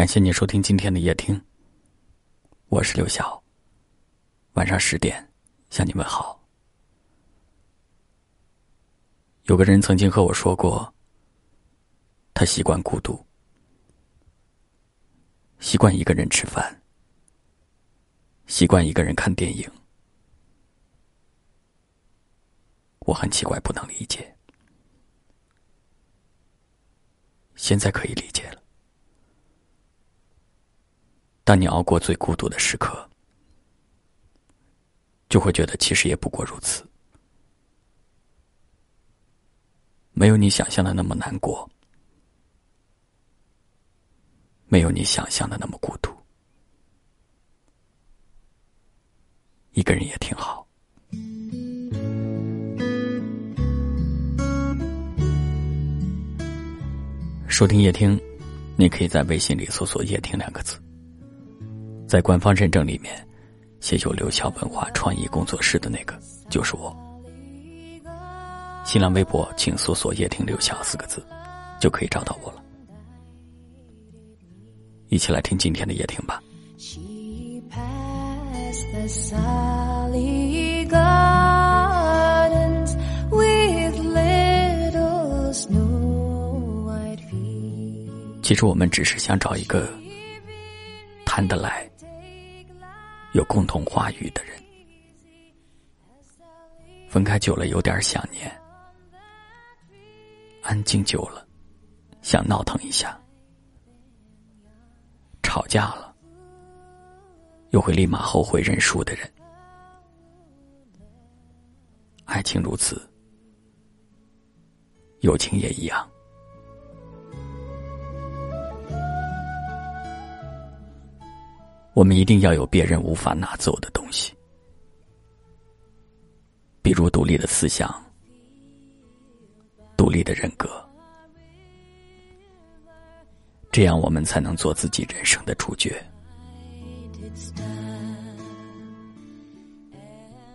感谢你收听今天的夜听，我是刘晓。晚上十点向你问好。有个人曾经和我说过，他习惯孤独，习惯一个人吃饭，习惯一个人看电影。我很奇怪，不能理解。现在可以理解了。当你熬过最孤独的时刻，就会觉得其实也不过如此，没有你想象的那么难过，没有你想象的那么孤独，一个人也挺好。收听夜听，你可以在微信里搜索“夜听”两个字。在官方认证里面，写有“刘晓文化创意工作室”的那个就是我。新浪微博请搜索“夜听刘晓”四个字，就可以找到我了。一起来听今天的夜听吧。其实我们只是想找一个谈得来。有共同话语的人，分开久了有点想念，安静久了想闹腾一下，吵架了又会立马后悔认输的人，爱情如此，友情也一样。我们一定要有别人无法拿走的东西，比如独立的思想、独立的人格，这样我们才能做自己人生的主角。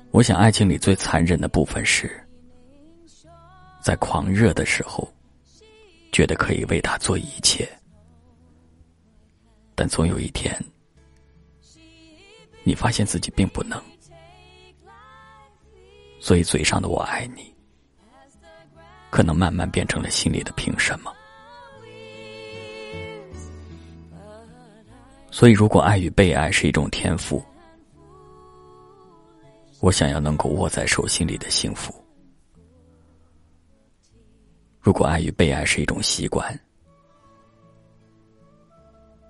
我想，爱情里最残忍的部分是，在狂热的时候，觉得可以为他做一切，但总有一天。你发现自己并不能，所以嘴上的“我爱你”，可能慢慢变成了心里的“凭什么”。所以，如果爱与被爱是一种天赋，我想要能够握在手心里的幸福；如果爱与被爱是一种习惯，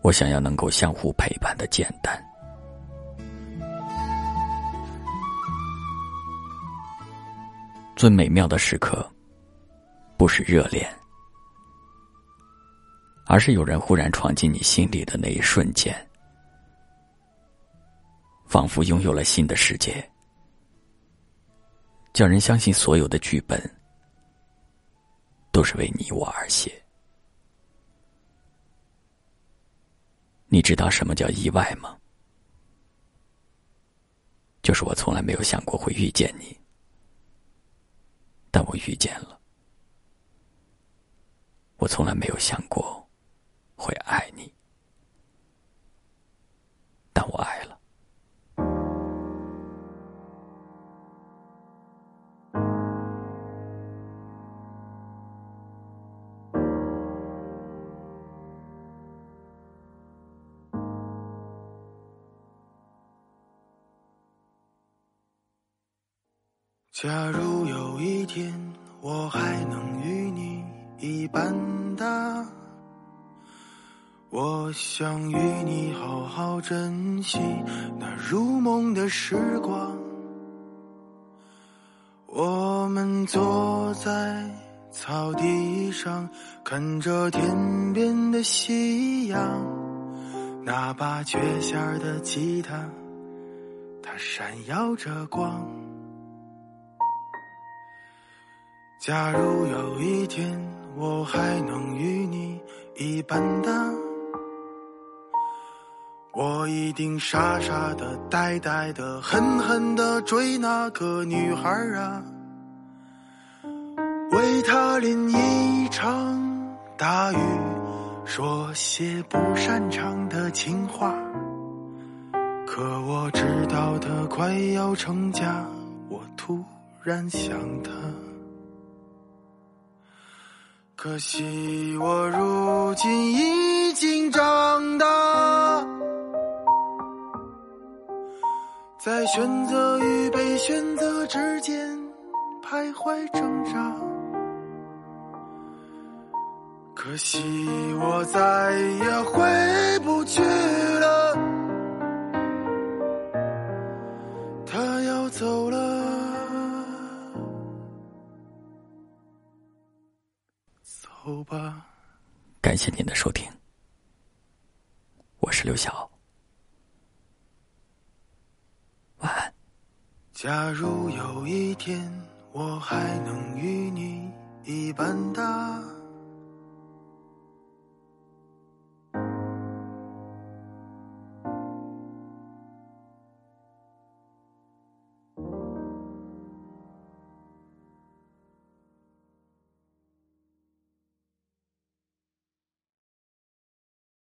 我想要能够相互陪伴的简单。最美妙的时刻，不是热恋，而是有人忽然闯进你心里的那一瞬间，仿佛拥有了新的世界，叫人相信所有的剧本都是为你我而写。你知道什么叫意外吗？就是我从来没有想过会遇见你。但我遇见了，我从来没有想过会爱你，假如有一天我还能与你一般大，我想与你好好珍惜那如梦的时光。我们坐在草地上，看着天边的夕阳，那把缺弦的吉他，它闪耀着光。假如有一天我还能与你一般大，我一定傻傻的、呆呆的、狠狠的追那个女孩啊，为她淋一场大雨，说些不擅长的情话，可我知道他快要成家，我突然想他。可惜我如今已经长大，在选择与被选择之间徘徊挣扎。可惜我再也回不去感谢您的收听，我是刘晓，晚安。假如有一天我还能与你一般大。